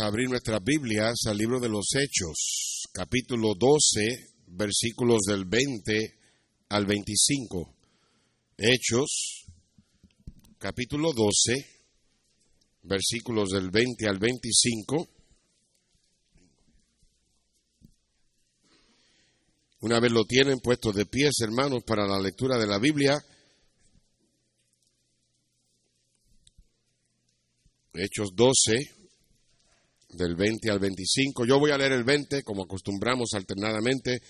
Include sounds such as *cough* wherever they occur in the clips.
a abrir nuestras Biblias al libro de los Hechos, capítulo 12, versículos del 20 al 25. Hechos, capítulo 12, versículos del 20 al 25. Una vez lo tienen puesto de pies, hermanos, para la lectura de la Biblia, Hechos 12, del 20 al 25. Yo voy a leer el 20, como acostumbramos alternadamente,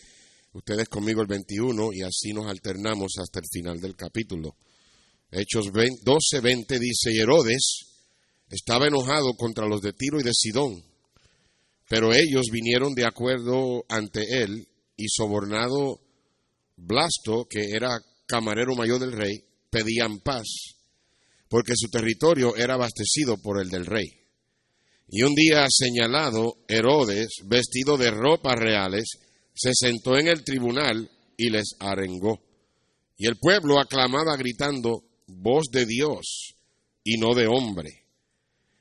ustedes conmigo el 21, y así nos alternamos hasta el final del capítulo. Hechos 12, 20 dice, y Herodes estaba enojado contra los de Tiro y de Sidón, pero ellos vinieron de acuerdo ante él, y sobornado Blasto, que era camarero mayor del rey, pedían paz porque su territorio era abastecido por el del rey. Y un día señalado, Herodes, vestido de ropas reales, se sentó en el tribunal y les arengó. Y el pueblo aclamaba gritando, voz de Dios y no de hombre.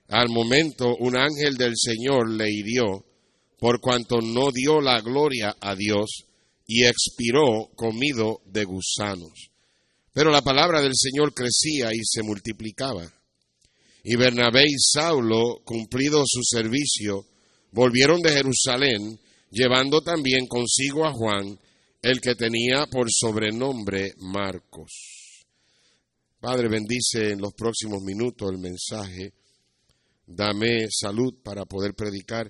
Al momento un ángel del Señor le hirió, por cuanto no dio la gloria a Dios, y expiró comido de gusanos. Pero la palabra del Señor crecía y se multiplicaba. Y Bernabé y Saulo, cumplido su servicio, volvieron de Jerusalén, llevando también consigo a Juan, el que tenía por sobrenombre Marcos. Padre, bendice en los próximos minutos el mensaje. Dame salud para poder predicar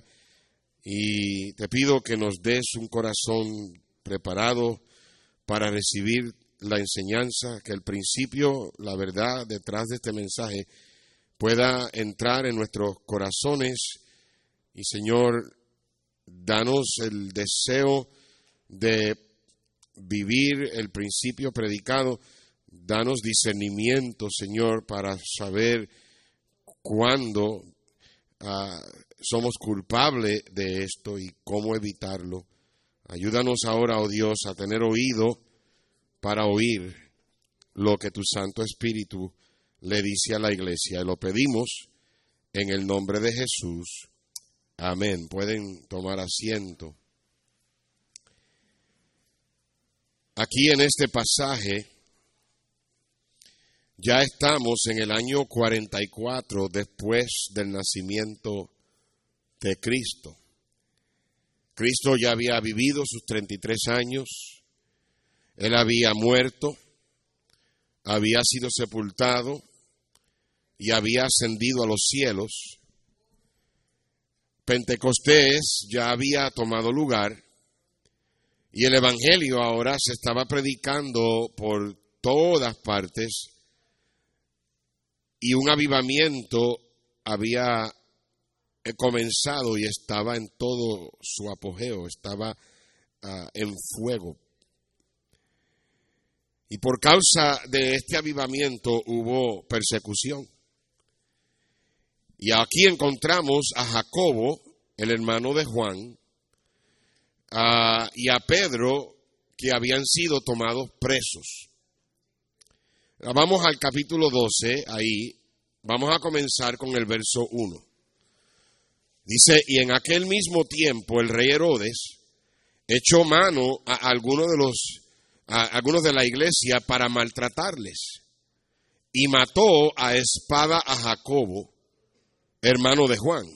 y te pido que nos des un corazón preparado para recibir la enseñanza, que el principio, la verdad detrás de este mensaje pueda entrar en nuestros corazones y Señor, danos el deseo de vivir el principio predicado, danos discernimiento, Señor, para saber cuándo ah, somos culpables de esto y cómo evitarlo. Ayúdanos ahora, oh Dios, a tener oído para oír lo que tu Santo Espíritu le dice a la iglesia. Y lo pedimos en el nombre de Jesús. Amén. Pueden tomar asiento. Aquí en este pasaje ya estamos en el año 44 después del nacimiento de Cristo. Cristo ya había vivido sus 33 años él había muerto, había sido sepultado y había ascendido a los cielos. Pentecostés ya había tomado lugar y el Evangelio ahora se estaba predicando por todas partes y un avivamiento había comenzado y estaba en todo su apogeo, estaba ah, en fuego. Y por causa de este avivamiento hubo persecución. Y aquí encontramos a Jacobo, el hermano de Juan, y a Pedro, que habían sido tomados presos. Vamos al capítulo 12, ahí, vamos a comenzar con el verso 1. Dice, y en aquel mismo tiempo el rey Herodes echó mano a algunos de los a algunos de la iglesia para maltratarles y mató a espada a Jacobo, hermano de Juan.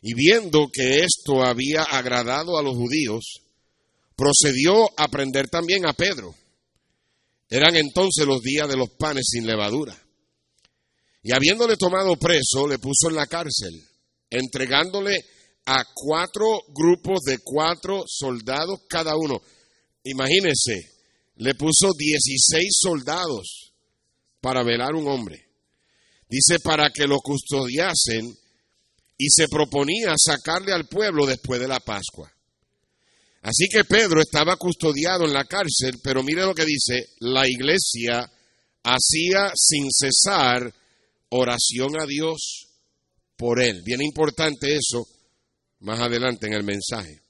Y viendo que esto había agradado a los judíos, procedió a prender también a Pedro. Eran entonces los días de los panes sin levadura. Y habiéndole tomado preso, le puso en la cárcel, entregándole a cuatro grupos de cuatro soldados cada uno. Imagínense, le puso 16 soldados para velar un hombre. Dice para que lo custodiasen y se proponía sacarle al pueblo después de la Pascua. Así que Pedro estaba custodiado en la cárcel, pero mire lo que dice, la iglesia hacía sin cesar oración a Dios por él. Bien importante eso más adelante en el mensaje.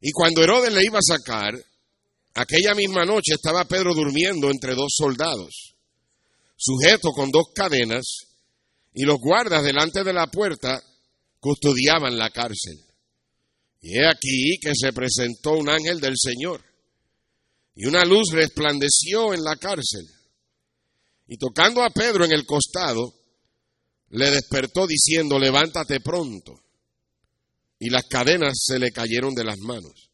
Y cuando Herodes le iba a sacar, aquella misma noche estaba Pedro durmiendo entre dos soldados, sujeto con dos cadenas, y los guardas delante de la puerta custodiaban la cárcel. Y he aquí que se presentó un ángel del Señor, y una luz resplandeció en la cárcel. Y tocando a Pedro en el costado, le despertó diciendo, levántate pronto. Y las cadenas se le cayeron de las manos.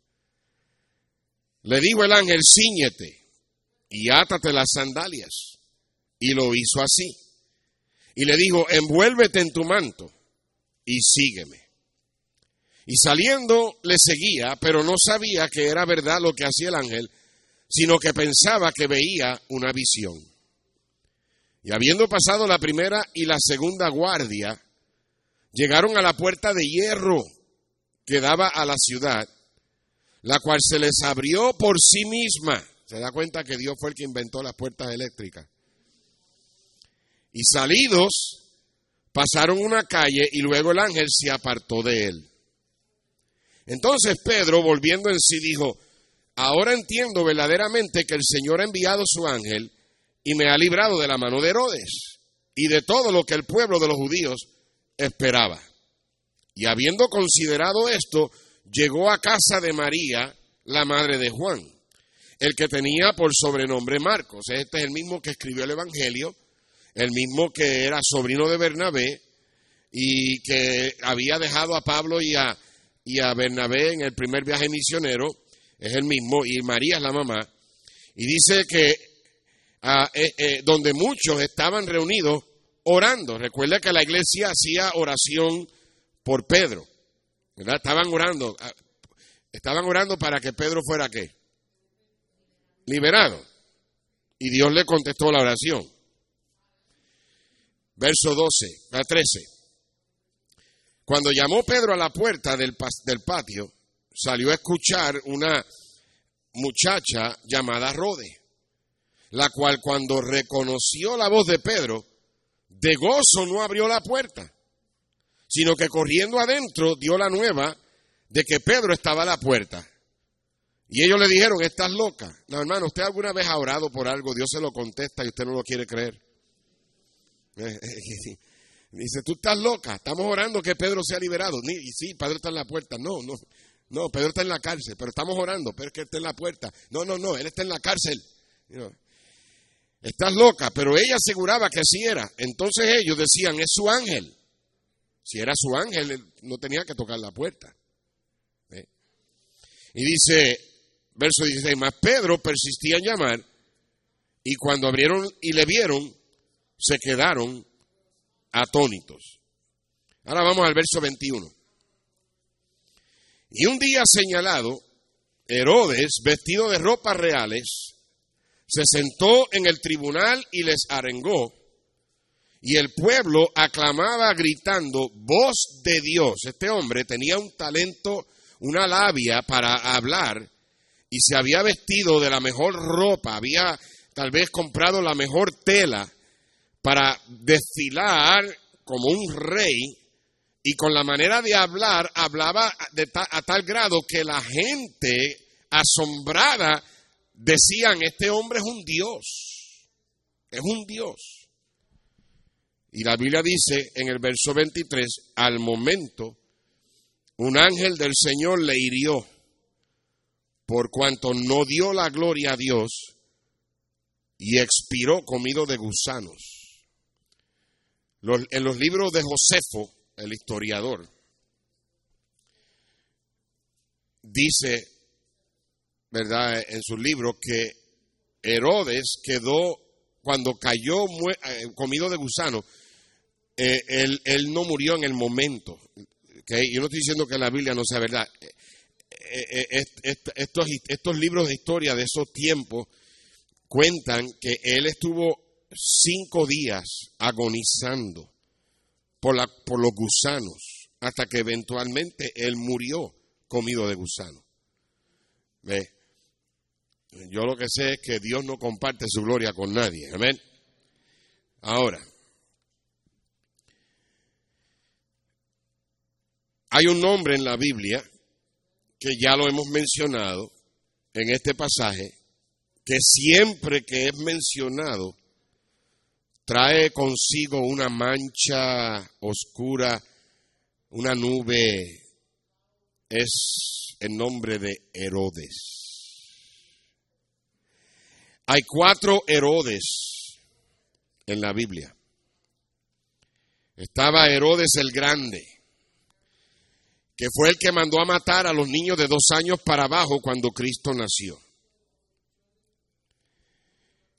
Le dijo el ángel, ciñete y átate las sandalias. Y lo hizo así. Y le dijo, envuélvete en tu manto y sígueme. Y saliendo le seguía, pero no sabía que era verdad lo que hacía el ángel, sino que pensaba que veía una visión. Y habiendo pasado la primera y la segunda guardia, llegaron a la puerta de hierro que daba a la ciudad, la cual se les abrió por sí misma. Se da cuenta que Dios fue el que inventó las puertas eléctricas. Y salidos, pasaron una calle y luego el ángel se apartó de él. Entonces Pedro, volviendo en sí, dijo, ahora entiendo verdaderamente que el Señor ha enviado su ángel y me ha librado de la mano de Herodes y de todo lo que el pueblo de los judíos esperaba. Y habiendo considerado esto, llegó a casa de María, la madre de Juan, el que tenía por sobrenombre Marcos. Este es el mismo que escribió el Evangelio, el mismo que era sobrino de Bernabé y que había dejado a Pablo y a, y a Bernabé en el primer viaje misionero, es el mismo, y María es la mamá. Y dice que ah, eh, eh, donde muchos estaban reunidos orando. Recuerda que la iglesia hacía oración por Pedro. Estaban orando. Ah, estaban orando para que Pedro fuera qué? Liberado. Y Dios le contestó la oración. Verso 12, a 13. Cuando llamó Pedro a la puerta del, del patio, salió a escuchar una muchacha llamada Rode, la cual cuando reconoció la voz de Pedro, de gozo no abrió la puerta, sino que corriendo adentro dio la nueva de que Pedro estaba a la puerta. Y ellos le dijeron, estás loca. No, hermano, usted alguna vez ha orado por algo, Dios se lo contesta y usted no lo quiere creer. *laughs* Dice, tú estás loca, estamos orando que Pedro sea liberado. Y sí, Pedro está en la puerta. No, no, no, Pedro está en la cárcel, pero estamos orando, pero es que él está en la puerta. No, no, no, él está en la cárcel. Estás loca, pero ella aseguraba que así era. Entonces ellos decían, es su ángel. Si era su ángel, no tenía que tocar la puerta. ¿Eh? Y dice, verso 16, más Pedro persistía en llamar, y cuando abrieron y le vieron, se quedaron atónitos. Ahora vamos al verso 21. Y un día señalado, Herodes, vestido de ropas reales, se sentó en el tribunal y les arengó, y el pueblo aclamaba gritando, voz de Dios. Este hombre tenía un talento, una labia para hablar, y se había vestido de la mejor ropa, había tal vez comprado la mejor tela para desfilar como un rey y con la manera de hablar hablaba a tal grado que la gente asombrada decían, este hombre es un Dios, es un Dios. Y la Biblia dice en el verso 23, al momento, un ángel del Señor le hirió por cuanto no dio la gloria a Dios y expiró comido de gusanos. En los libros de Josefo, el historiador, dice, ¿verdad?, en su libro que Herodes quedó, cuando cayó eh, comido de gusano, eh, él, no murió en el momento. Yo no estoy diciendo que la Biblia no sea verdad. Eh, estos libros de historia de esos tiempos cuentan que él estuvo cinco días agonizando por, la, por los gusanos, hasta que eventualmente él murió comido de gusano. ¿Ve? Yo lo que sé es que Dios no comparte su gloria con nadie. Amén. Ahora, hay un nombre en la Biblia que ya lo hemos mencionado en este pasaje, que siempre que es mencionado trae consigo una mancha oscura, una nube, es el nombre de Herodes. Hay cuatro Herodes en la Biblia. Estaba Herodes el Grande, que fue el que mandó a matar a los niños de dos años para abajo cuando Cristo nació.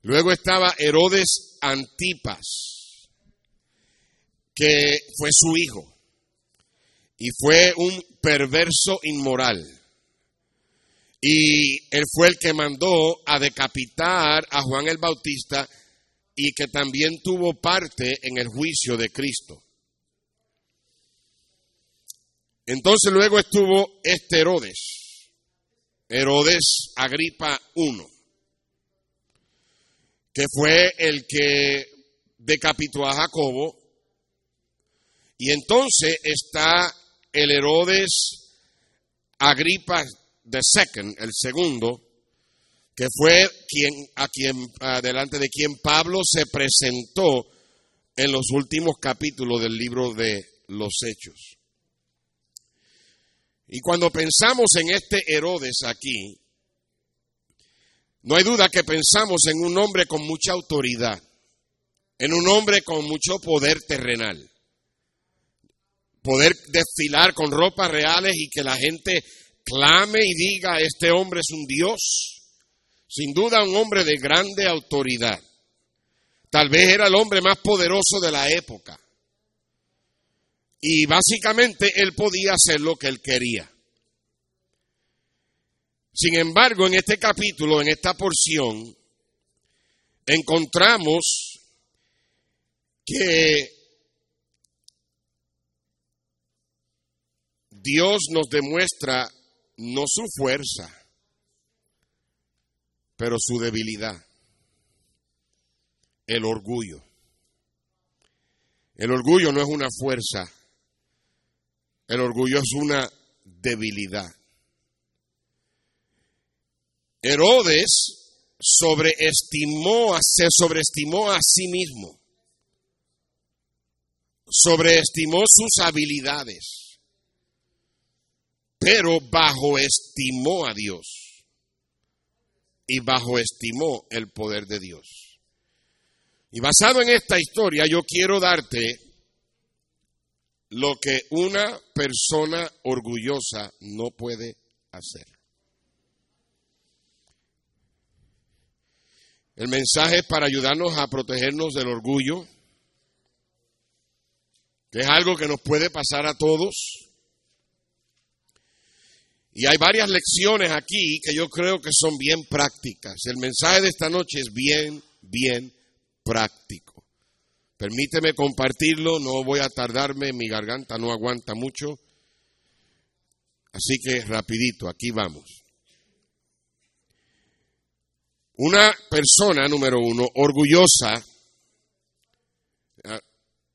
Luego estaba Herodes Antipas, que fue su hijo y fue un perverso inmoral. Y él fue el que mandó a decapitar a Juan el Bautista y que también tuvo parte en el juicio de Cristo. Entonces luego estuvo este Herodes, Herodes Agripa I que fue el que decapitó a Jacobo. Y entonces está el Herodes Agripa II, el segundo, que fue quien, a quien, delante de quien Pablo se presentó en los últimos capítulos del libro de los Hechos. Y cuando pensamos en este Herodes aquí, no hay duda que pensamos en un hombre con mucha autoridad, en un hombre con mucho poder terrenal. Poder desfilar con ropas reales y que la gente clame y diga, este hombre es un Dios. Sin duda un hombre de grande autoridad. Tal vez era el hombre más poderoso de la época. Y básicamente él podía hacer lo que él quería. Sin embargo, en este capítulo, en esta porción, encontramos que Dios nos demuestra no su fuerza, pero su debilidad, el orgullo. El orgullo no es una fuerza, el orgullo es una debilidad. Herodes sobreestimó, se sobreestimó a sí mismo, sobreestimó sus habilidades, pero bajoestimó a Dios y bajoestimó el poder de Dios. Y basado en esta historia, yo quiero darte lo que una persona orgullosa no puede hacer. El mensaje es para ayudarnos a protegernos del orgullo, que es algo que nos puede pasar a todos. Y hay varias lecciones aquí que yo creo que son bien prácticas. El mensaje de esta noche es bien, bien práctico. Permíteme compartirlo, no voy a tardarme, mi garganta no aguanta mucho. Así que rapidito, aquí vamos. Una persona, número uno, orgullosa, ah,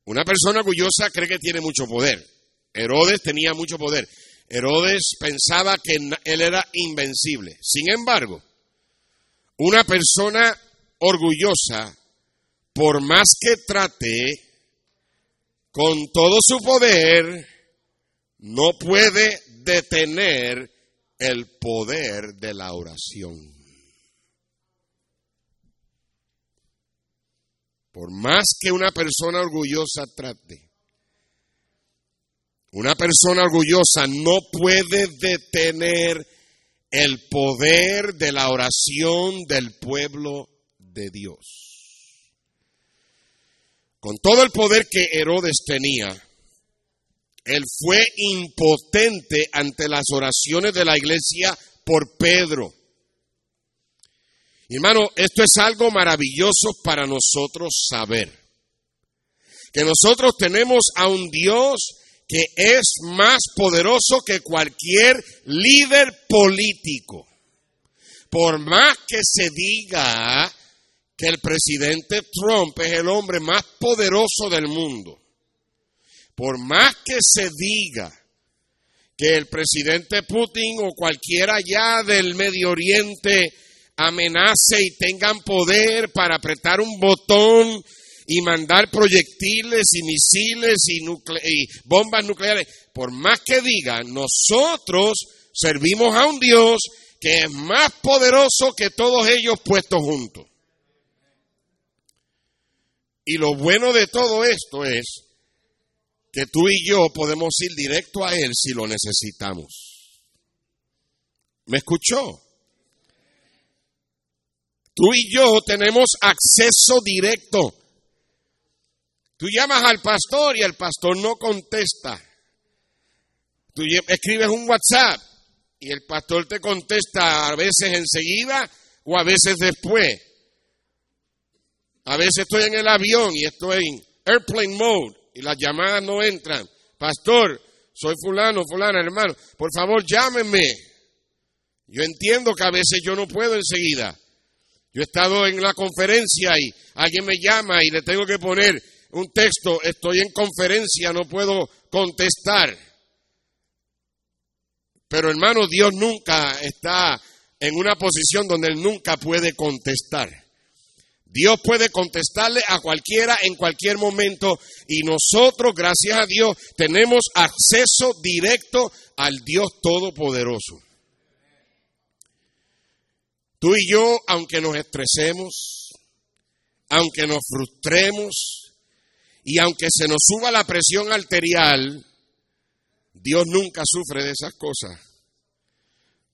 una persona orgullosa cree que tiene mucho poder. Herodes tenía mucho poder. Herodes pensaba que él era invencible. Sin embargo, una persona orgullosa, por más que trate, con todo su poder, no puede detener el poder de la oración. Por más que una persona orgullosa trate, una persona orgullosa no puede detener el poder de la oración del pueblo de Dios. Con todo el poder que Herodes tenía, él fue impotente ante las oraciones de la iglesia por Pedro. Hermano, esto es algo maravilloso para nosotros saber. Que nosotros tenemos a un Dios que es más poderoso que cualquier líder político. Por más que se diga que el presidente Trump es el hombre más poderoso del mundo, por más que se diga que el presidente Putin o cualquiera allá del Medio Oriente amenace y tengan poder para apretar un botón y mandar proyectiles y misiles y, y bombas nucleares. Por más que digan, nosotros servimos a un Dios que es más poderoso que todos ellos puestos juntos. Y lo bueno de todo esto es que tú y yo podemos ir directo a Él si lo necesitamos. ¿Me escuchó? Tú y yo tenemos acceso directo. Tú llamas al pastor y el pastor no contesta. Tú escribes un WhatsApp y el pastor te contesta a veces enseguida o a veces después. A veces estoy en el avión y estoy en airplane mode y las llamadas no entran. Pastor, soy fulano, fulana, hermano, por favor llámenme. Yo entiendo que a veces yo no puedo enseguida. Yo he estado en la conferencia y alguien me llama y le tengo que poner un texto, estoy en conferencia, no puedo contestar. Pero hermano, Dios nunca está en una posición donde Él nunca puede contestar. Dios puede contestarle a cualquiera en cualquier momento y nosotros, gracias a Dios, tenemos acceso directo al Dios Todopoderoso. Tú y yo, aunque nos estresemos, aunque nos frustremos y aunque se nos suba la presión arterial, Dios nunca sufre de esas cosas.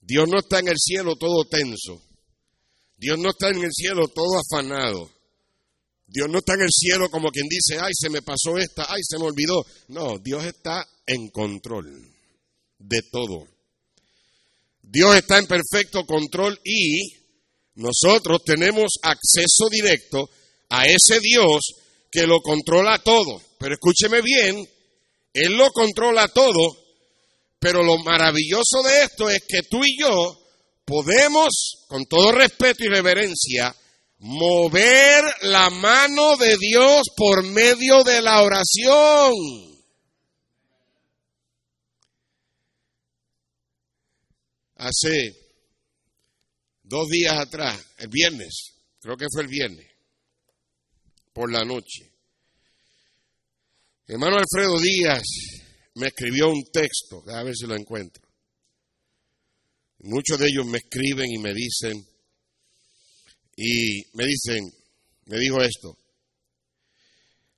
Dios no está en el cielo todo tenso. Dios no está en el cielo todo afanado. Dios no está en el cielo como quien dice, ay, se me pasó esta, ay, se me olvidó. No, Dios está en control de todo. Dios está en perfecto control y nosotros tenemos acceso directo a ese Dios que lo controla todo. Pero escúcheme bien, Él lo controla todo, pero lo maravilloso de esto es que tú y yo podemos, con todo respeto y reverencia, mover la mano de Dios por medio de la oración. Hace dos días atrás, el viernes, creo que fue el viernes, por la noche, hermano Alfredo Díaz me escribió un texto, a ver si lo encuentro. Muchos de ellos me escriben y me dicen, y me dicen, me dijo esto,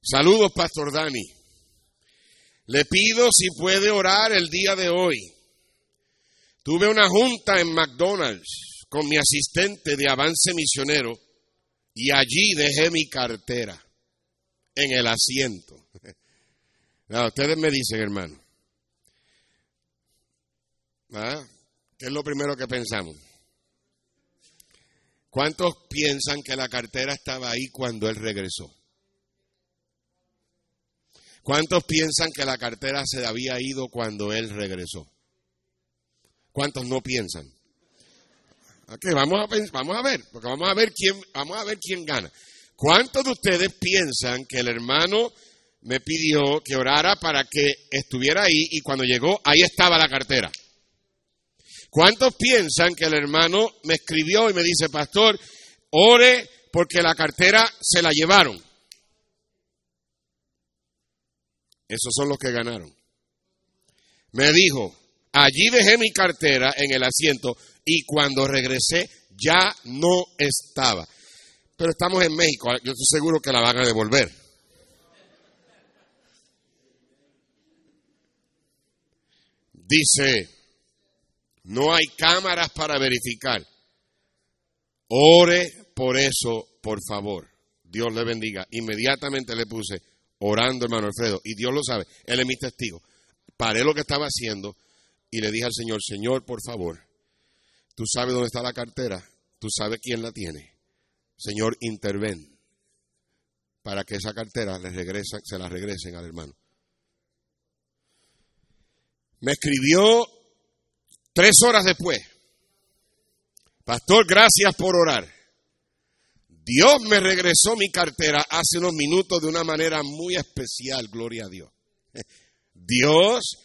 saludos Pastor Dani, le pido si puede orar el día de hoy. Tuve una junta en McDonald's con mi asistente de avance misionero y allí dejé mi cartera en el asiento. *laughs* ustedes me dicen, hermano. ¿Ah? ¿Qué es lo primero que pensamos? ¿Cuántos piensan que la cartera estaba ahí cuando él regresó? ¿Cuántos piensan que la cartera se había ido cuando él regresó? ¿Cuántos no piensan? Okay, vamos a ver, porque vamos a ver quién vamos a ver quién gana. ¿Cuántos de ustedes piensan que el hermano me pidió que orara para que estuviera ahí y cuando llegó ahí estaba la cartera? ¿Cuántos piensan que el hermano me escribió y me dice, pastor, ore porque la cartera se la llevaron? Esos son los que ganaron. Me dijo, allí dejé mi cartera en el asiento y cuando regresé ya no estaba. Pero estamos en México, yo estoy seguro que la van a devolver. Dice no hay cámaras para verificar. Ore por eso, por favor. Dios le bendiga. Inmediatamente le puse orando, hermano Alfredo, y Dios lo sabe, él es mi testigo. Paré lo que estaba haciendo y le dije al Señor, Señor, por favor, tú sabes dónde está la cartera, tú sabes quién la tiene. Señor, interven para que esa cartera se la regresen al hermano. Me escribió Tres horas después, Pastor, gracias por orar. Dios me regresó mi cartera hace unos minutos de una manera muy especial, gloria a Dios. *laughs* Dios,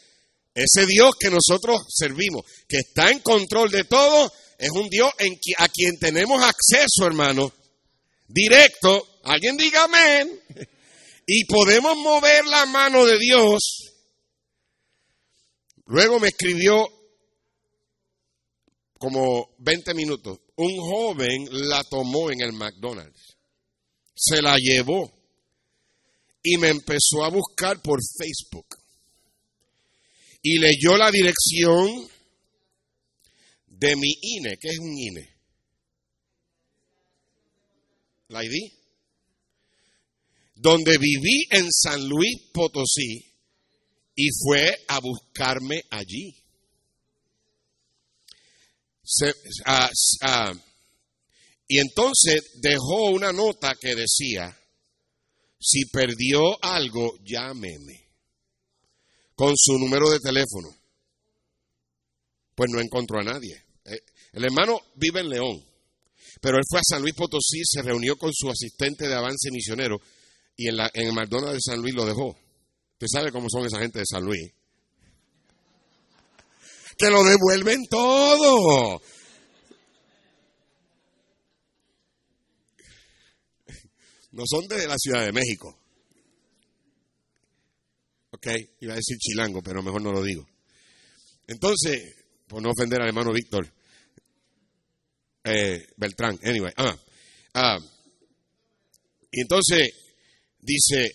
ese Dios que nosotros servimos, que está en control de todo, es un Dios en a quien tenemos acceso, hermano, directo Alguien diga amén. Y podemos mover la mano de Dios. Luego me escribió como 20 minutos. Un joven la tomó en el McDonald's. Se la llevó. Y me empezó a buscar por Facebook. Y leyó la dirección de mi INE. ¿Qué es un INE? ¿La ID? Donde viví en San Luis Potosí y fue a buscarme allí. Y entonces dejó una nota que decía, si perdió algo, llámeme con su número de teléfono. Pues no encontró a nadie. Eh, el hermano vive en León, pero él fue a San Luis Potosí, se reunió con su asistente de avance misionero y en, la, en el McDonald's de San Luis lo dejó. Usted sabe cómo son esa gente de San Luis. Que lo devuelven todo. No son de la Ciudad de México. Ok, iba a decir chilango, pero mejor no lo digo. Entonces, por no ofender al hermano Víctor, eh, Beltrán, anyway. Ah, ah, y entonces dice,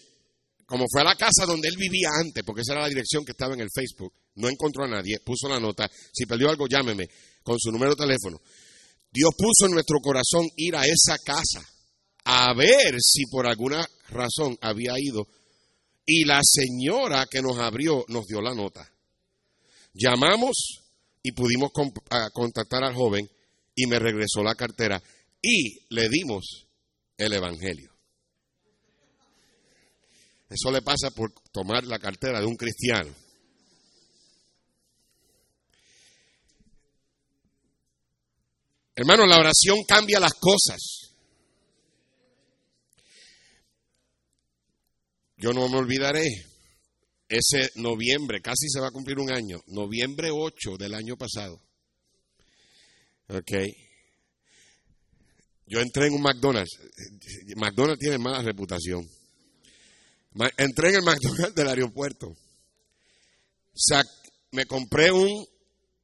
como fue a la casa donde él vivía antes, porque esa era la dirección que estaba en el Facebook, no encontró a nadie, puso la nota, si perdió algo llámeme con su número de teléfono. Dios puso en nuestro corazón ir a esa casa a ver si por alguna razón había ido y la señora que nos abrió nos dio la nota. Llamamos y pudimos contactar al joven y me regresó la cartera y le dimos el Evangelio. Eso le pasa por tomar la cartera de un cristiano. Hermano, la oración cambia las cosas. Yo no me olvidaré ese noviembre, casi se va a cumplir un año, noviembre 8 del año pasado. Ok. Yo entré en un McDonald's. McDonald's tiene mala reputación. Entré en el McDonald's del aeropuerto. me compré un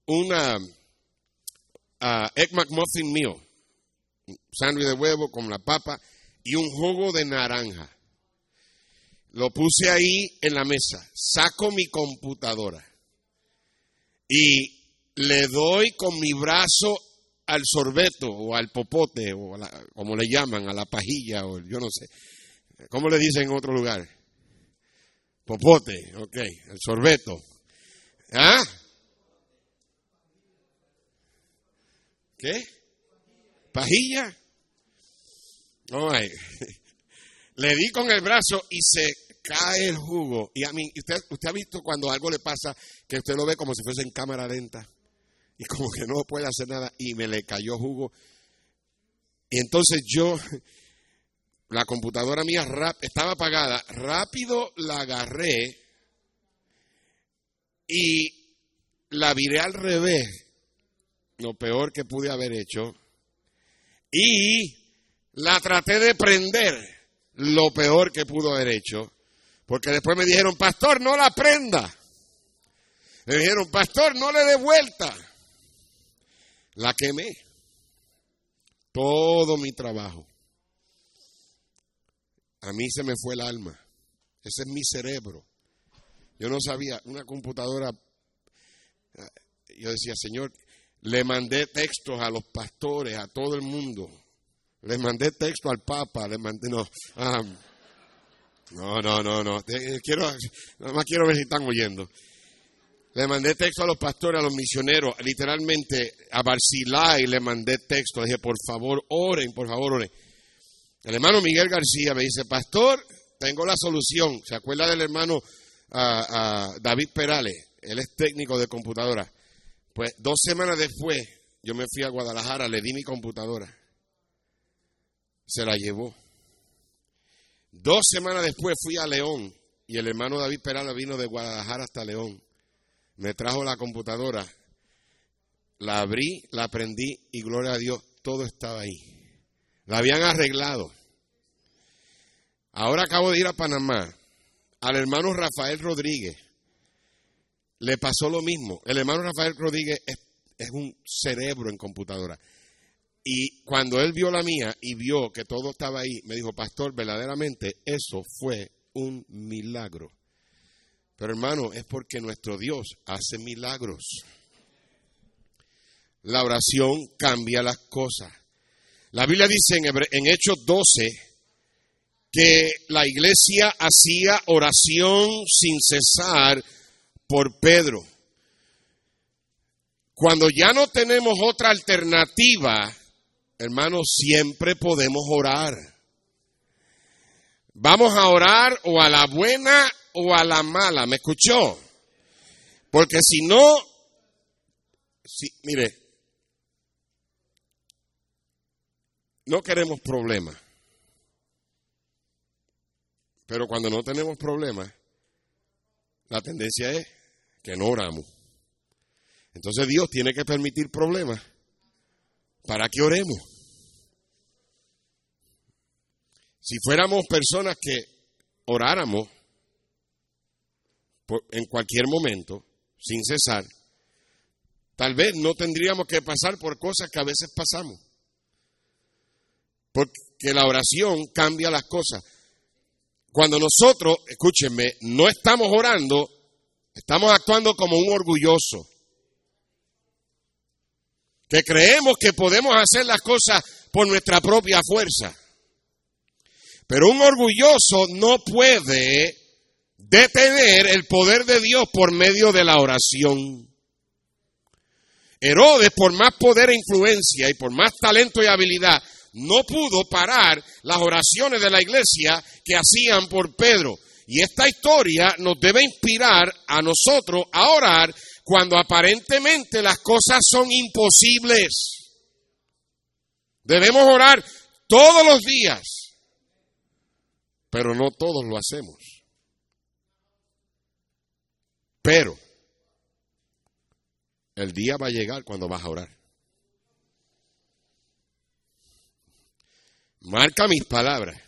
una uh, Egg McMuffin mío, sándwich de huevo con la papa y un jugo de naranja. Lo puse ahí en la mesa. Saco mi computadora y le doy con mi brazo al sorbeto o al popote o como le llaman, a la pajilla o yo no sé. ¿Cómo le dicen en otro lugar? Popote, ok, el sorbeto. ¿Ah? ¿Qué? ¿Pajilla? No *laughs* Le di con el brazo y se cae el jugo. Y a mí, usted, usted ha visto cuando algo le pasa que usted lo ve como si fuese en cámara lenta y como que no puede hacer nada y me le cayó jugo. Y entonces yo la computadora mía estaba apagada, rápido la agarré y la viré al revés, lo peor que pude haber hecho, y la traté de prender, lo peor que pudo haber hecho, porque después me dijeron, pastor, no la prenda. Me dijeron, pastor, no le dé vuelta. La quemé. Todo mi trabajo. A mí se me fue el alma. Ese es mi cerebro. Yo no sabía, una computadora. Yo decía, Señor, le mandé textos a los pastores, a todo el mundo. Le mandé texto al Papa, le mandé, no. No, no, no, no. Quiero, nada más quiero ver si están oyendo. Le mandé texto a los pastores, a los misioneros, literalmente a Barcilai le mandé texto. Le dije, por favor, oren, por favor, oren. El hermano Miguel García me dice, pastor, tengo la solución. ¿Se acuerda del hermano David Perales? Él es técnico de computadora. Pues dos semanas después, yo me fui a Guadalajara, le di mi computadora. Se la llevó. Dos semanas después fui a León y el hermano David Perales vino de Guadalajara hasta León. Me trajo la computadora, la abrí, la prendí y gloria a Dios, todo estaba ahí. La habían arreglado. Ahora acabo de ir a Panamá. Al hermano Rafael Rodríguez le pasó lo mismo. El hermano Rafael Rodríguez es un cerebro en computadora. Y cuando él vio la mía y vio que todo estaba ahí, me dijo, pastor, verdaderamente eso fue un milagro. Pero hermano, es porque nuestro Dios hace milagros. La oración cambia las cosas. La Biblia dice en, en Hechos 12 que la iglesia hacía oración sin cesar por Pedro. Cuando ya no tenemos otra alternativa, hermanos, siempre podemos orar. Vamos a orar o a la buena o a la mala, ¿me escuchó? Porque si no, si, mire, no queremos problemas. Pero cuando no tenemos problemas, la tendencia es que no oramos. Entonces Dios tiene que permitir problemas para que oremos. Si fuéramos personas que oráramos en cualquier momento, sin cesar, tal vez no tendríamos que pasar por cosas que a veces pasamos. Porque la oración cambia las cosas. Cuando nosotros, escúchenme, no estamos orando, estamos actuando como un orgulloso. Que creemos que podemos hacer las cosas por nuestra propia fuerza. Pero un orgulloso no puede detener el poder de Dios por medio de la oración. Herodes, por más poder e influencia y por más talento y habilidad, no pudo parar las oraciones de la iglesia que hacían por Pedro. Y esta historia nos debe inspirar a nosotros a orar cuando aparentemente las cosas son imposibles. Debemos orar todos los días, pero no todos lo hacemos. Pero el día va a llegar cuando vas a orar. Marca mis palabras.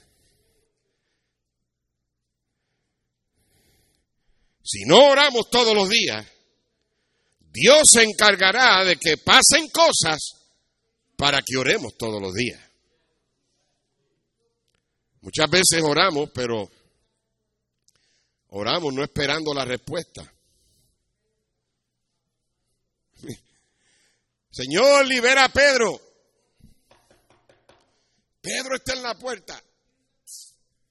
Si no oramos todos los días, Dios se encargará de que pasen cosas para que oremos todos los días. Muchas veces oramos, pero oramos no esperando la respuesta. *laughs* Señor, libera a Pedro. Pedro está en la puerta.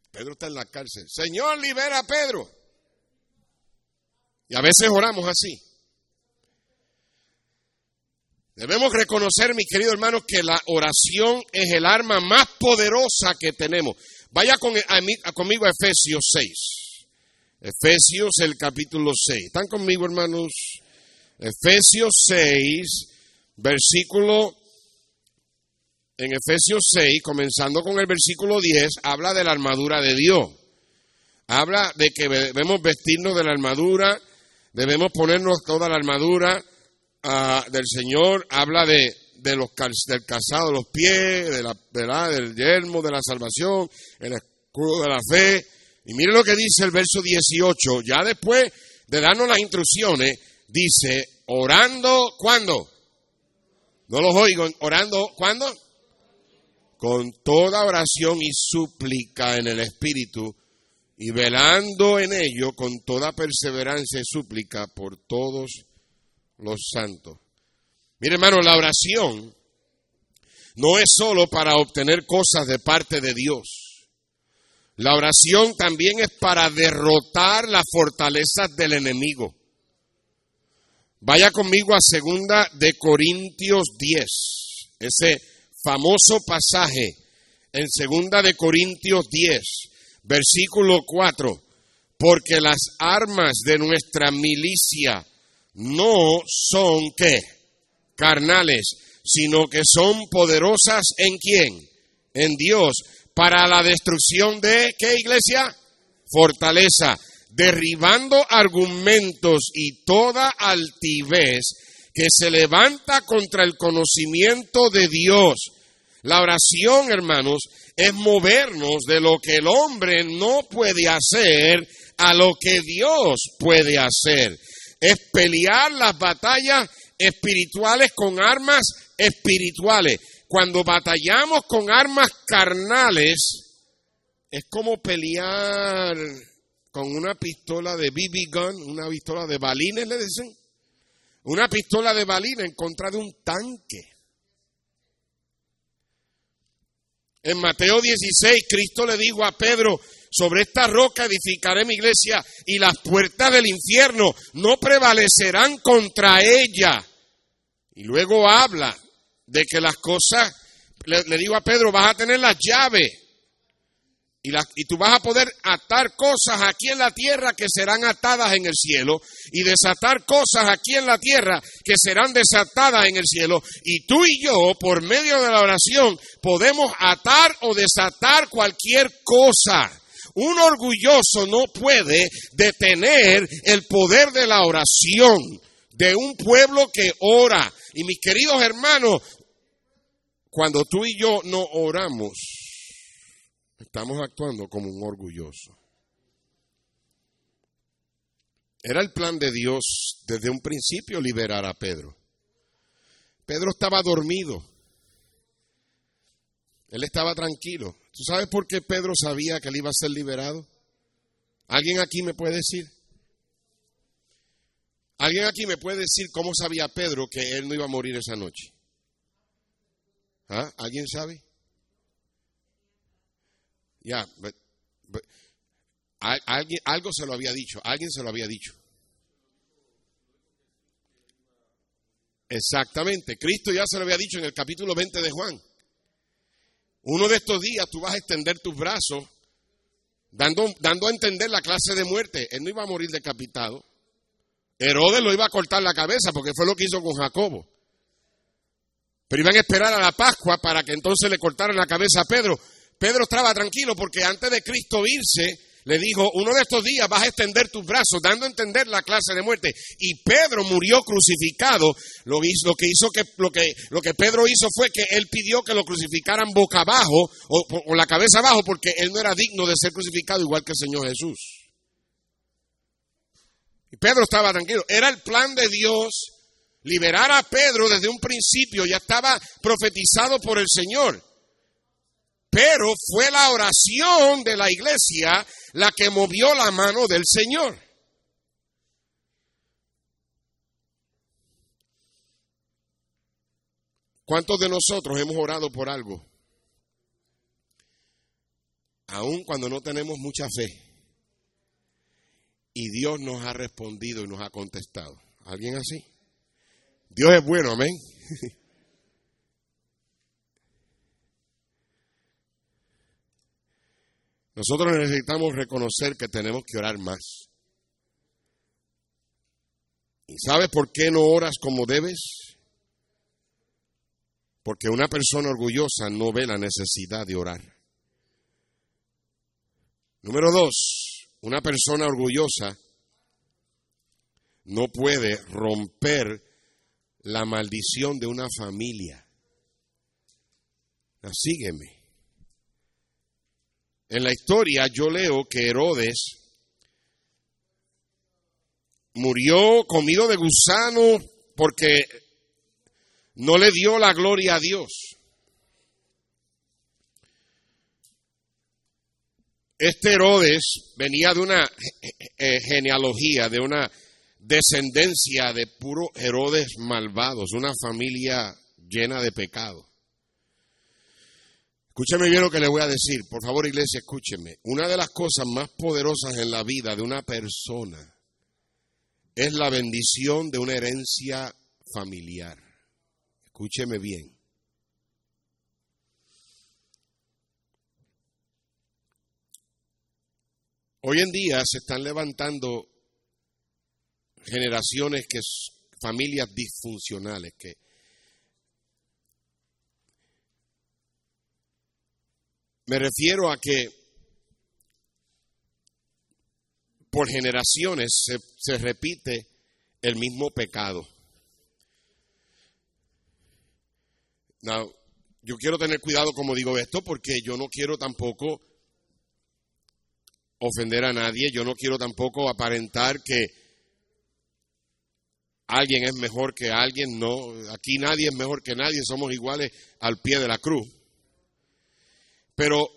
Pedro está en la cárcel. Señor, libera a Pedro. Y a veces oramos así. Debemos reconocer, mis queridos hermanos, que la oración es el arma más poderosa que tenemos. Vaya con, conmigo a Efesios 6. Efesios el capítulo 6. ¿Están conmigo, hermanos? Efesios 6, versículo en Efesios 6, comenzando con el versículo 10, habla de la armadura de Dios. Habla de que debemos vestirnos de la armadura, debemos ponernos toda la armadura uh, del Señor. Habla de, de los, del calzado de los pies, de la, de del yermo de la salvación, el escudo de la fe. Y mire lo que dice el verso 18. Ya después de darnos las instrucciones, dice, orando, ¿cuándo? No los oigo, orando, ¿cuándo? con toda oración y súplica en el Espíritu, y velando en ello con toda perseverancia y súplica por todos los santos. Mire, hermano, la oración no es solo para obtener cosas de parte de Dios. La oración también es para derrotar las fortalezas del enemigo. Vaya conmigo a segunda de Corintios 10. Ese famoso pasaje en segunda de Corintios 10, versículo 4, porque las armas de nuestra milicia no son qué? Carnales, sino que son poderosas en quién? En Dios, para la destrucción de qué iglesia? Fortaleza, derribando argumentos y toda altivez que se levanta contra el conocimiento de Dios. La oración, hermanos, es movernos de lo que el hombre no puede hacer a lo que Dios puede hacer. Es pelear las batallas espirituales con armas espirituales. Cuando batallamos con armas carnales, es como pelear con una pistola de BB gun, una pistola de balines, le dicen. Una pistola de balines en contra de un tanque. En Mateo 16, Cristo le dijo a Pedro, sobre esta roca edificaré mi iglesia y las puertas del infierno no prevalecerán contra ella. Y luego habla de que las cosas, le, digo a Pedro, vas a tener las llaves y, y, tú vas a poder atar cosas aquí en la tierra que serán atadas en el cielo y desatar cosas aquí en la tierra que serán desatadas en el cielo. Y tú y yo, por medio de la oración, podemos atar o desatar cualquier cosa. Un orgulloso no puede detener el poder de la oración de un pueblo que ora. Y mis queridos hermanos, cuando tú y yo no oramos, estamos actuando como un orgulloso. Era el plan de Dios desde un principio liberar a Pedro. Pedro estaba dormido. Él estaba tranquilo. ¿Tú sabes por qué Pedro sabía que él iba a ser liberado? ¿Alguien aquí me puede decir? ¿Alguien aquí me puede decir cómo sabía Pedro que él no iba a morir esa noche? ¿Ah? ¿Alguien sabe? Ya, alguien, algo se lo había dicho, alguien se lo había dicho. Exactamente, Cristo ya se lo había dicho en el capítulo 20 de Juan. Uno de estos días tú vas a extender tus brazos, dando, dando a entender la clase de muerte. Él no iba a morir decapitado. Herodes lo iba a cortar la cabeza porque fue lo que hizo con Jacobo. Pero iban a esperar a la Pascua para que entonces le cortaran la cabeza a Pedro. Pedro estaba tranquilo porque antes de Cristo irse, le dijo, uno de estos días vas a extender tus brazos, dando a entender la clase de muerte. Y Pedro murió crucificado. Lo, que hizo que, lo, que, lo que Pedro hizo fue que él pidió que lo crucificaran boca abajo o la cabeza abajo porque él no era digno de ser crucificado igual que el Señor Jesús. Y Pedro estaba tranquilo. Era el plan de Dios liberar a Pedro desde un principio. Ya estaba profetizado por el Señor. Pero fue la oración de la iglesia la que movió la mano del Señor. ¿Cuántos de nosotros hemos orado por algo? Aun cuando no tenemos mucha fe. Y Dios nos ha respondido y nos ha contestado. ¿Alguien así? Dios es bueno, amén. *laughs* Nosotros necesitamos reconocer que tenemos que orar más. ¿Y sabes por qué no oras como debes? Porque una persona orgullosa no ve la necesidad de orar. Número dos, una persona orgullosa no puede romper la maldición de una familia. sígueme. En la historia yo leo que Herodes murió comido de gusano porque no le dio la gloria a Dios. Este Herodes venía de una genealogía, de una descendencia de puros Herodes malvados, una familia llena de pecado. Escúcheme bien lo que le voy a decir. Por favor, iglesia, escúcheme. Una de las cosas más poderosas en la vida de una persona es la bendición de una herencia familiar. Escúcheme bien. Hoy en día se están levantando generaciones que familias disfuncionales que Me refiero a que por generaciones se, repite el mismo pecado. yo quiero tener cuidado como digo esto porque yo no quiero tampoco ofender a nadie, yo no quiero tampoco aparentar que alguien es mejor que alguien, no, aquí nadie es mejor que nadie, somos iguales al pie de la cruz. Pero,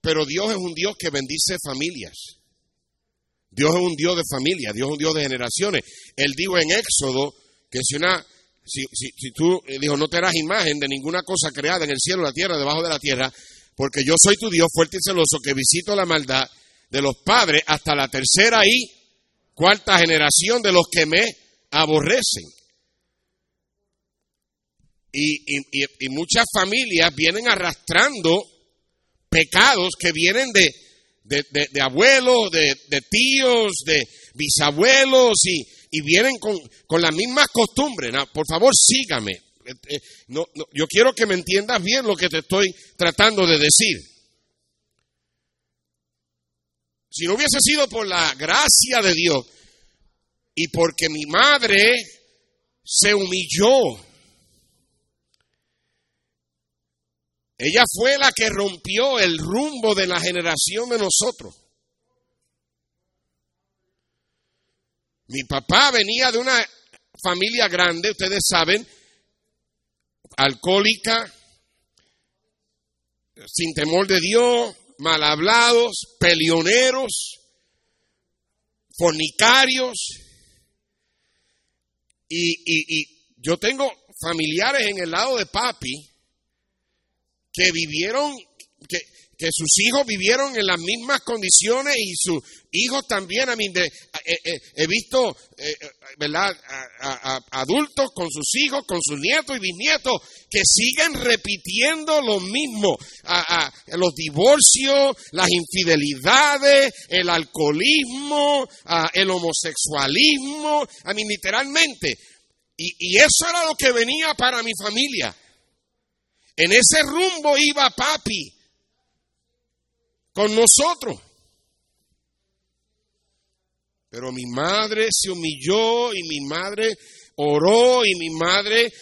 pero Dios es un Dios que bendice familias. Dios es un Dios de familia, Dios es un Dios de generaciones. Él dijo en Éxodo que si una si, si, si tú eh, dijo, no te harás imagen de ninguna cosa creada en el cielo, la tierra, debajo de la tierra, porque yo soy tu Dios fuerte y celoso que visito la maldad de los padres hasta la tercera y cuarta generación de los que me aborrecen. Y, y, y muchas familias vienen arrastrando pecados que vienen de, de, de, abuelos, de, tíos, de bisabuelos y, y vienen con, con las mismas costumbres. por favor, sígame. Eh, eh, no, yo quiero que me entiendas bien lo que te estoy tratando de decir. Si no hubiese sido por la gracia de Dios y porque mi madre se humilló, ella fue la que rompió el rumbo de la generación de nosotros. Mi papá venía de una familia grande, ustedes saben, alcohólica, sin temor de Dios, mal hablados, pelioneros, fornicarios. Y, yo tengo familiares en el lado de papi que vivieron, que, que sus hijos vivieron en las mismas condiciones y sus hijos también. A mí, eh, eh, he visto, eh, ¿verdad?, adultos con sus hijos, con sus nietos y bisnietos que siguen repitiendo lo mismo. los divorcios, las infidelidades, el alcoholismo, el homosexualismo. A mí, literalmente. Y eso era lo que venía para mi familia. En ese rumbo iba papi con nosotros. Pero mi madre se humilló y mi madre oró y mi madre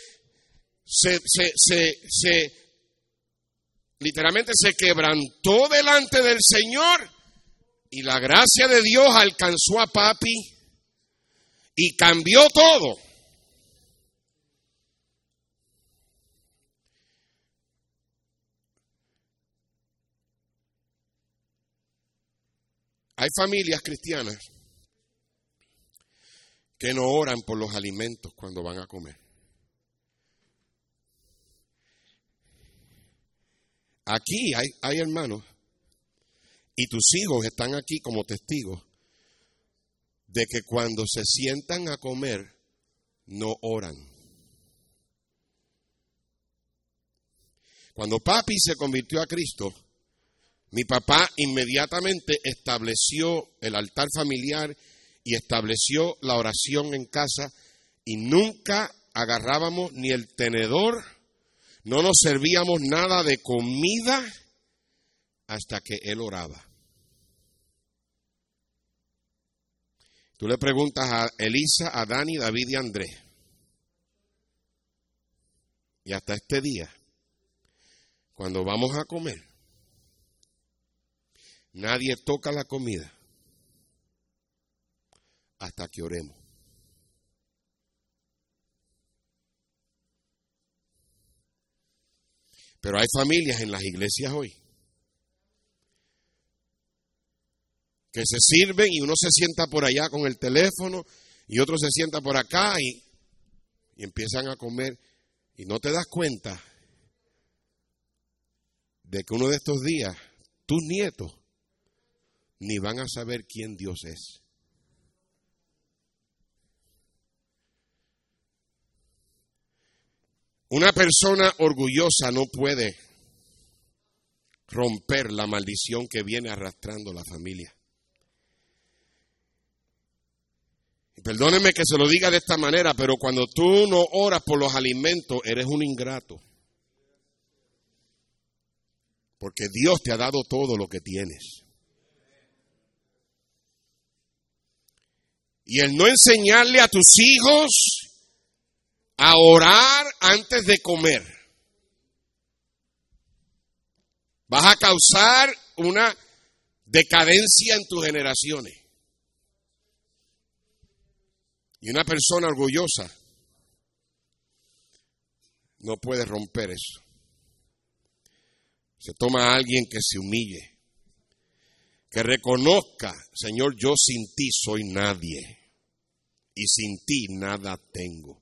se, se, se, se literalmente se quebrantó delante del Señor y la gracia de Dios alcanzó a papi y cambió todo. Hay familias cristianas que no oran por los alimentos cuando van a comer. Aquí hay, hermanos y tus hijos están aquí como testigos de que cuando se sientan a comer no oran. Cuando papi se convirtió a Cristo, mi papá inmediatamente estableció el altar familiar y estableció la oración en casa y nunca agarrábamos ni el tenedor, no nos servíamos nada de comida hasta que él oraba. Tú le preguntas a Elisa, a Dani, David y Andrés. Y hasta este día, cuando vamos a comer, Nadie toca la comida hasta que oremos. Pero hay familias en las iglesias hoy que se sirven y uno se sienta por allá con el teléfono y otro se sienta por acá y, y empiezan a comer y no te das cuenta de que uno de estos días tus nietos ni van a saber quién Dios es. Una persona orgullosa no puede romper la maldición que viene arrastrando la familia. Y perdóneme que se lo diga de esta manera, pero cuando tú no oras por los alimentos, eres un ingrato. Porque Dios te ha dado todo lo que tienes. Y el no enseñarle a tus hijos a orar antes de comer. Vas a causar una decadencia en tus generaciones. Y una persona orgullosa no puede romper eso. Se toma a alguien que se humille, que reconozca, Señor, yo sin ti soy nadie y sin ti nada tengo.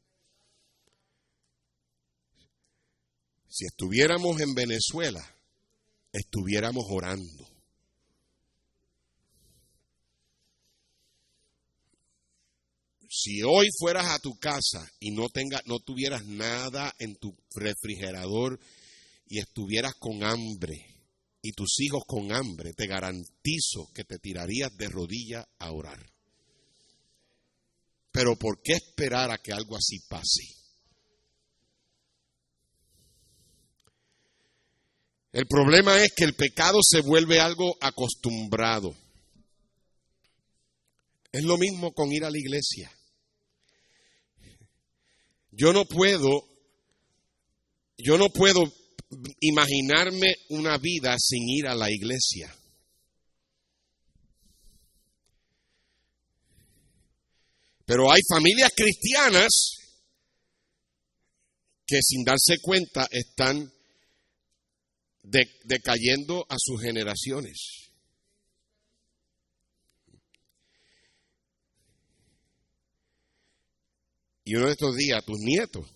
Si estuviéramos en Venezuela, estuviéramos orando. Si hoy fueras a tu casa y no tenga, no tuvieras nada en tu refrigerador y estuvieras con hambre y tus hijos con hambre, te garantizo que te tirarías de rodillas a orar. Pero ¿por qué esperar a que algo así pase? El problema es que el pecado se vuelve algo acostumbrado. Es lo mismo con ir a la iglesia. Yo no puedo, yo no puedo imaginarme una vida sin ir a la iglesia. Pero hay familias cristianas que sin darse cuenta están decayendo a sus generaciones. Y uno de estos días, tus nietos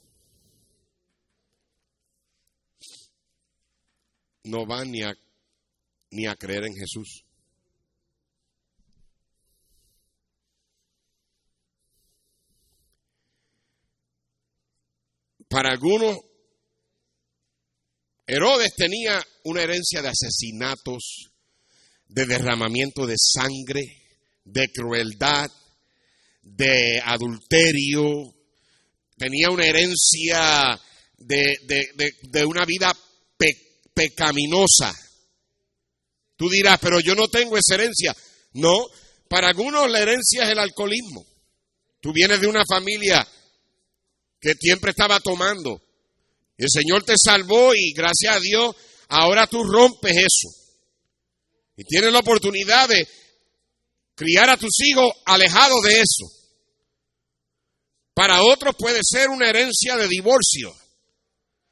no van ni a, ni a creer en Jesús. Para algunos, Herodes tenía una herencia de asesinatos, de derramamiento de sangre, de crueldad, de adulterio, tenía una herencia de, una vida pecaminosa. Tú dirás, pero yo no tengo esa herencia. No, para algunos la herencia es el alcoholismo. Tú vienes de una familia que siempre estaba tomando. El Señor te salvó y gracias a Dios ahora tú rompes eso. Y tienes la oportunidad de criar a tus hijos alejados de eso. Para otros puede ser una herencia de divorcio.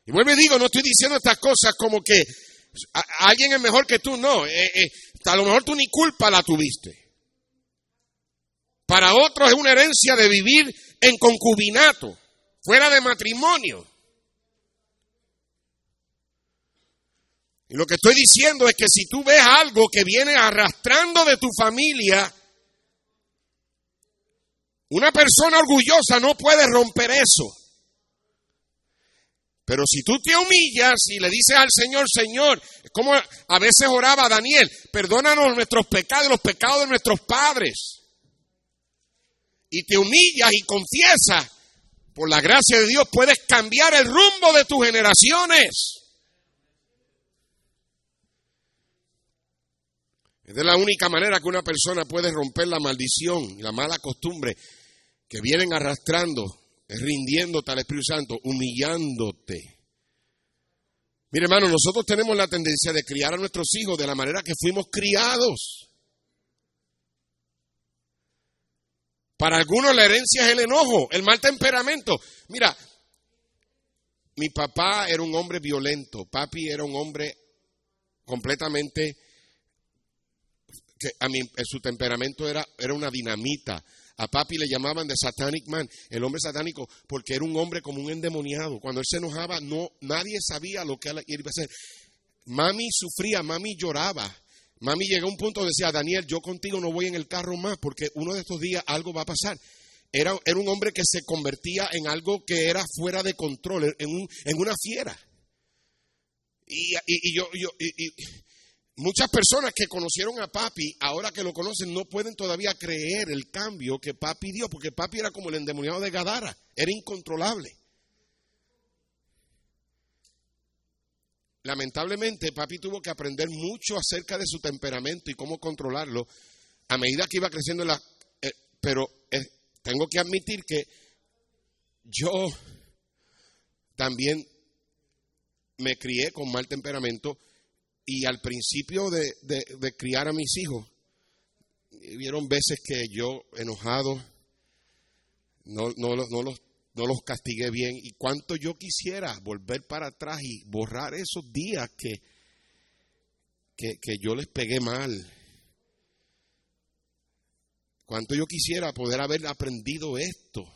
Y vuelvo y digo, no estoy diciendo estas cosas como que alguien es mejor que tú, no. Eh, eh, a lo mejor tú ni culpa la tuviste. Para otros es una herencia de vivir en concubinato, fuera de matrimonio. Y lo que estoy diciendo es que si tú ves algo que viene arrastrando de tu familia, una persona orgullosa no puede romper eso. Pero si tú te humillas y le dices al Señor, Señor, como a veces oraba Daniel, perdónanos nuestros pecados, los pecados de nuestros padres. Y te humillas y confiesas, por la gracia de Dios puedes cambiar el rumbo de tus generaciones. Es la única manera que una persona puede romper la maldición y la mala costumbre que vienen arrastrando, rindiéndote al Espíritu Santo, humillándote. Mire, hermano, nosotros tenemos la tendencia de criar a nuestros hijos de la manera que fuimos criados. Para algunos la herencia es el enojo, el mal temperamento. Mira, mi papá era un hombre violento, papi era un hombre completamente que a mí su temperamento era, era una dinamita. A papi le llamaban de Satanic Man, el hombre satánico, porque era un hombre como un endemoniado. Cuando él se enojaba, no, nadie sabía lo que él iba a hacer. Mami sufría, mami lloraba. Mami llegó a un punto de decía, Daniel, yo contigo no voy en el carro más porque uno de estos días algo va a pasar. Era, era un hombre que se convertía en algo que era fuera de control, en, un, en una fiera. Y, y, yo, yo y, Muchas personas que conocieron a papi, ahora que lo conocen, no pueden todavía creer el cambio que papi dio, porque papi era como el endemoniado de Gadara, era incontrolable. Lamentablemente, papi tuvo que aprender mucho acerca de su temperamento y cómo controlarlo a medida que iba creciendo la... Eh, pero eh, tengo que admitir que yo también me crié con mal temperamento y al principio de, criar a mis hijos, vieron veces que yo enojado, no, no, los, no los castigué bien. Y cuánto yo quisiera volver para atrás y borrar esos días que, que, que yo les pegué mal. Cuánto yo quisiera poder haber aprendido esto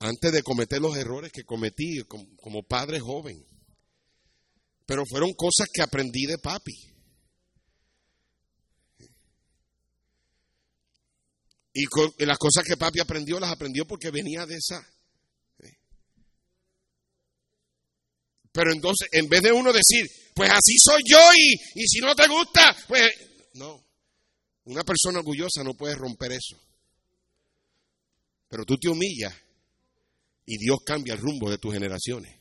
antes de cometer los errores que cometí como, padre joven. Pero fueron cosas que aprendí de papi. Y, las cosas que papi aprendió, las aprendió porque venía de esa. Pero entonces, en vez de uno decir, pues así soy yo y, y si no te gusta, pues no. Una persona orgullosa no puede romper eso. Pero tú te humillas y Dios cambia el rumbo de tus generaciones.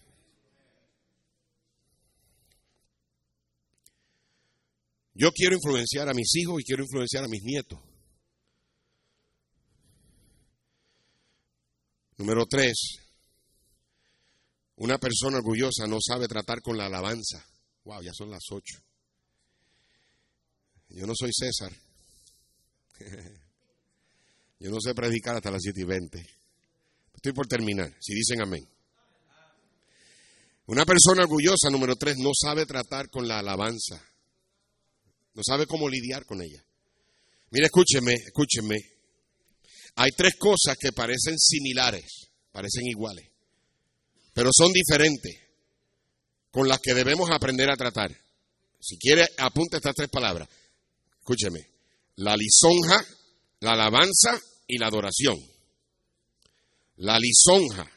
Yo quiero influenciar a mis hijos y quiero influenciar a mis nietos. Número tres, una persona orgullosa no sabe tratar con la alabanza. Wow, ya son las ocho. Yo no soy César. *laughs* Yo no sé predicar hasta las siete y veinte. Estoy por terminar, si dicen amén. Una persona orgullosa, número tres, no sabe tratar con la alabanza. No sabe cómo lidiar con ella. Mire, escúcheme, escúcheme. Hay tres cosas que parecen similares, parecen iguales, pero son diferentes, con las que debemos aprender a tratar. Si quiere, apunte estas tres palabras. Escúcheme. La lisonja, la alabanza y la adoración la lisonja.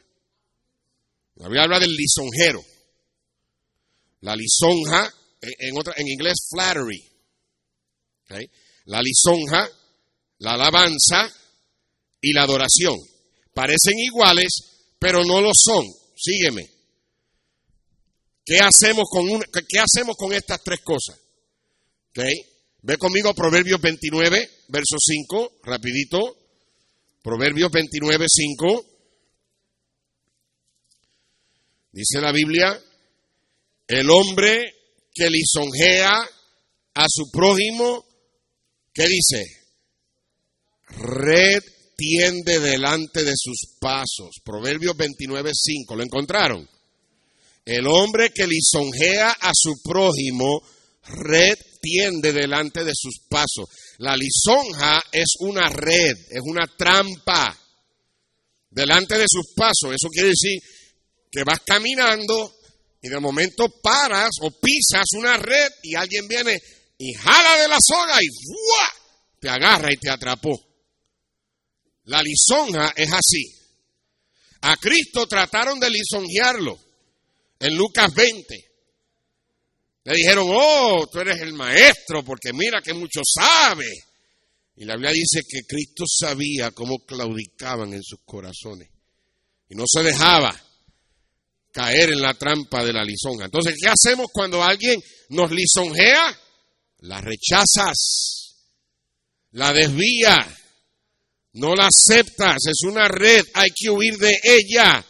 La Biblia habla del lisonjero. La lisonja, en, otra, en inglés, flattery. La lisonja, la alabanza y la adoración. Parecen iguales, pero no lo son. Sígueme. ¿Qué hacemos con, qué hacemos con estas tres cosas? Ve conmigo Proverbios 29, verso 5, rapidito. Proverbios 29, 5. Dice la Biblia, el hombre que lisonjea a su prójimo, ¿qué dice? Red tiende delante de sus pasos. Proverbios 29, 5. ¿Lo encontraron? El hombre que lisonjea a su prójimo, red tiende delante de sus pasos. La lisonja es una red, es una trampa delante de sus pasos. Eso quiere decir que vas caminando y de momento paras o pisas una red y alguien viene y jala de la soga y te agarra y te atrapó. La lisonja es así. A Cristo trataron de lisonjearlo en Lucas 20. Le dijeron, oh, tú eres el maestro porque mira que mucho sabe. Y la Biblia dice que Cristo sabía cómo claudicaban en sus corazones y no se dejaba caer en la trampa de la lisonja. Entonces, ¿qué hacemos cuando alguien nos lisonjea? La rechazas, la desvía, no la aceptas, es una red, hay que huir de ella.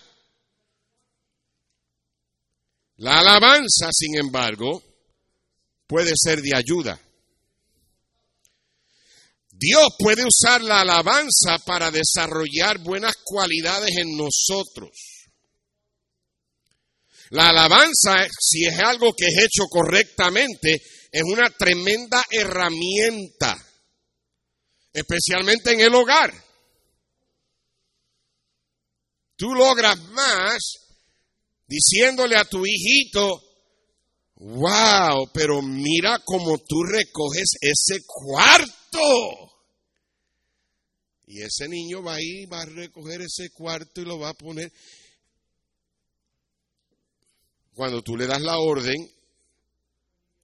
La alabanza, sin embargo, puede ser de ayuda. Dios puede usar la alabanza para desarrollar buenas cualidades en nosotros. La alabanza, si es algo que es hecho correctamente, es una tremenda herramienta, especialmente en el hogar. Tú logras más diciéndole a tu hijito, wow, pero mira cómo tú recoges ese cuarto. Y ese niño va a ir, va a recoger ese cuarto y lo va a poner cuando tú le das la orden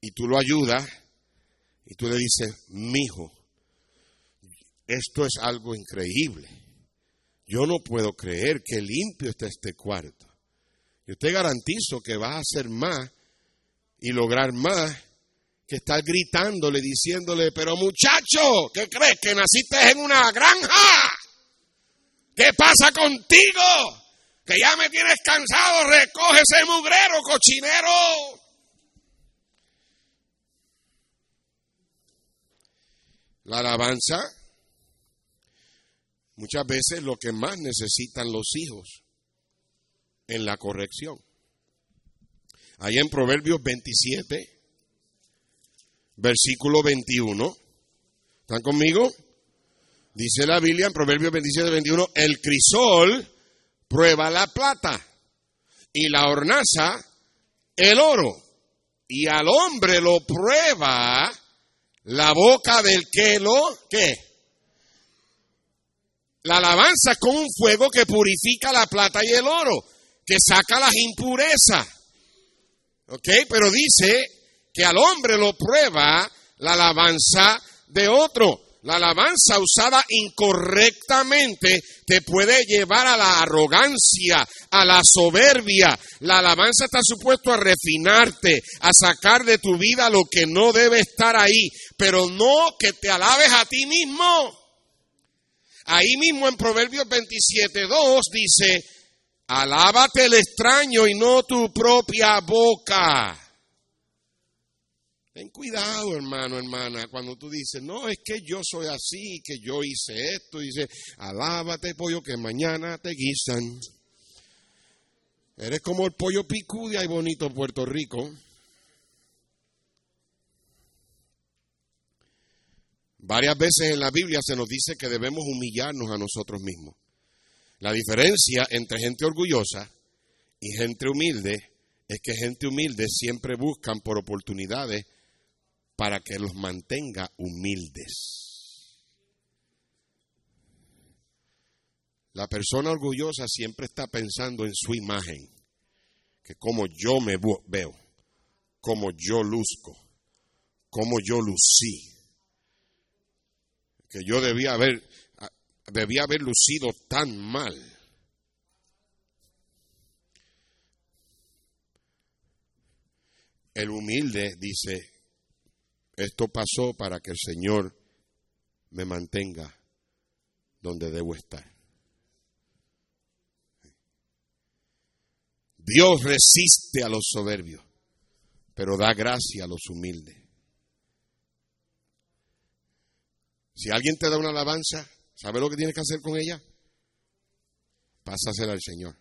y tú lo ayudas y tú le dices, mijo, esto es algo increíble. Yo no puedo creer que limpio está este cuarto. Yo te garantizo que vas a hacer más y lograr más que estar gritándole, diciéndole, pero muchacho, ¿qué crees? ¿Que naciste en una granja? ¿Qué pasa contigo? que ya me tienes cansado, recoge ese mugrero, cochinero. La alabanza muchas veces lo que más necesitan los hijos en la corrección. Ahí en Proverbios 27, versículo 21. ¿Están conmigo? Dice la Biblia en Proverbios 27, 21, el crisol prueba la plata y la hornaza el oro. Y al hombre lo prueba la boca del que lo, ¿qué? La alabanza es como un fuego que purifica la plata y el oro, que saca las impurezas. ¿Ok? Pero dice que al hombre lo prueba la alabanza de otro. La alabanza usada incorrectamente te puede llevar a la arrogancia, a la soberbia. La alabanza está supuesto a refinarte, a sacar de tu vida lo que no debe estar ahí, pero no que te alabes a ti mismo. Ahí mismo en Proverbios 27.2 dice, alábate el extraño y no tu propia boca. Ten cuidado, hermano, hermana, cuando tú dices, no, es que yo soy así, que yo hice esto, dice, alábate, pollo, que mañana te guisan. Eres como el pollo picudia y bonito Puerto Rico. Varias veces en la Biblia se nos dice que debemos humillarnos a nosotros mismos. La diferencia entre gente orgullosa y gente humilde es que gente humilde siempre buscan por oportunidades para que los mantenga humildes. La persona orgullosa siempre está pensando en su imagen, que como yo me veo, como yo luzco, como yo lucí, que yo debía haber, debía haber lucido tan mal. El humilde dice, esto pasó para que el Señor me mantenga donde debo estar. Dios resiste a los soberbios, pero da gracia a los humildes. Si alguien te da una alabanza, ¿sabe lo que tienes que hacer con ella? Pásasela al Señor.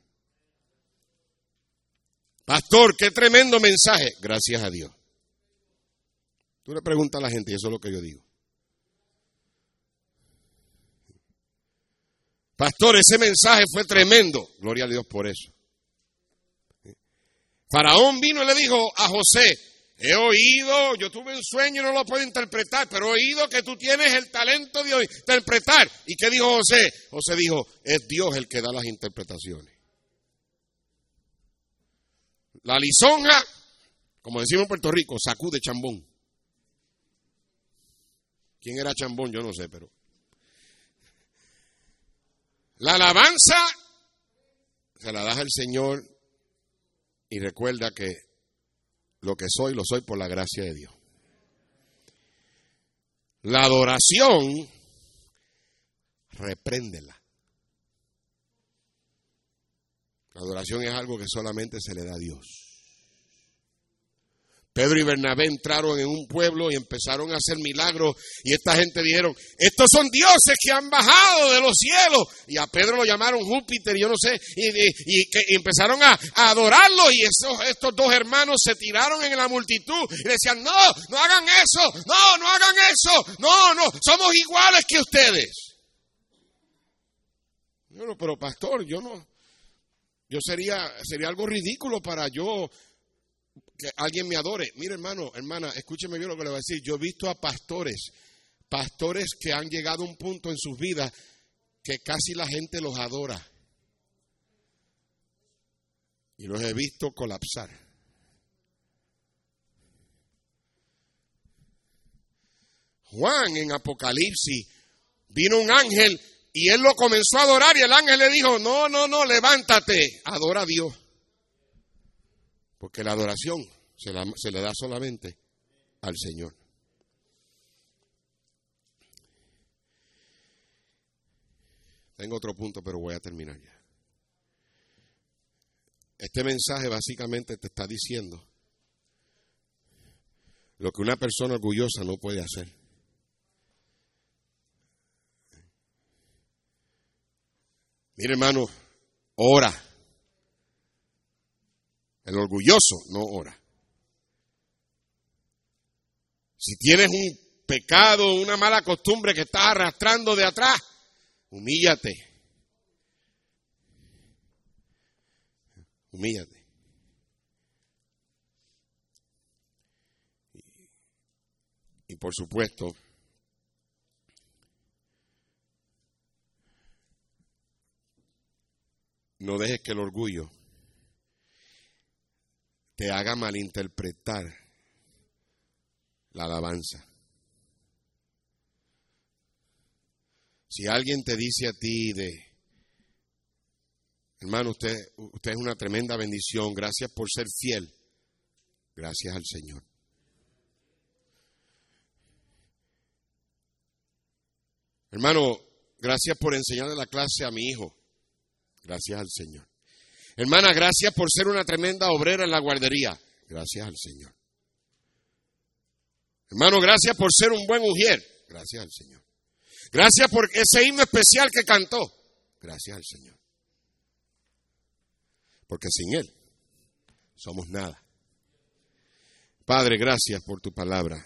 Pastor, qué tremendo mensaje. Gracias a Dios. Tú le preguntas a la gente y eso es lo que yo digo. Pastor, ese mensaje fue tremendo. Gloria a Dios por eso. Faraón vino y le dijo a José, he oído, yo tuve un sueño y no lo puedo interpretar, pero he oído que tú tienes el talento de interpretar. ¿Y qué dijo José? José dijo, es Dios el que da las interpretaciones. La lisonja, como decimos en Puerto Rico, sacude chambón. ¿Quién era Chambón? Yo no sé, pero. La alabanza se la das al Señor y recuerda que lo que soy, lo soy por la gracia de Dios. La adoración, repréndela. La adoración es algo que solamente se le da a Dios. Pedro y Bernabé entraron en un pueblo y empezaron a hacer milagros y esta gente dijeron, estos son dioses que han bajado de los cielos. Y a Pedro lo llamaron Júpiter, yo no sé, y, que, empezaron a, adorarlo y estos dos hermanos se tiraron en la multitud y decían, no, no hagan eso, no, no hagan eso, no, no, somos iguales que ustedes. Bueno, pero pastor, yo no, yo sería, sería algo ridículo para yo que alguien me adore. Mire, hermano, hermana, escúcheme bien lo que le voy a decir. Yo he visto a pastores, pastores que han llegado a un punto en sus vidas que casi la gente los adora. Y los he visto colapsar. Juan en Apocalipsis vino un ángel y él lo comenzó a adorar y el ángel le dijo, no, no, no, levántate, adora a Dios. Porque la adoración se, la, le da solamente al Señor. Tengo otro punto, pero voy a terminar ya. Este mensaje básicamente te está diciendo lo que una persona orgullosa no puede hacer. Mira, hermano, ora. El orgulloso no ora. Si tienes un pecado, una mala costumbre que estás arrastrando de atrás, humíllate. Humíllate. Y, por supuesto, no dejes que el orgullo te haga malinterpretar la alabanza. Si alguien te dice a ti de, hermano, usted, usted es una tremenda bendición, gracias por ser fiel, gracias al Señor. Hermano, gracias por enseñarle la clase a mi hijo, gracias al Señor. Hermana, gracias por ser una tremenda obrera en la guardería, gracias al Señor. Hermano, gracias por ser un buen mujer. Gracias al Señor. Gracias por ese himno especial que cantó. Gracias al Señor. Porque sin Él somos nada. Padre, gracias por tu palabra.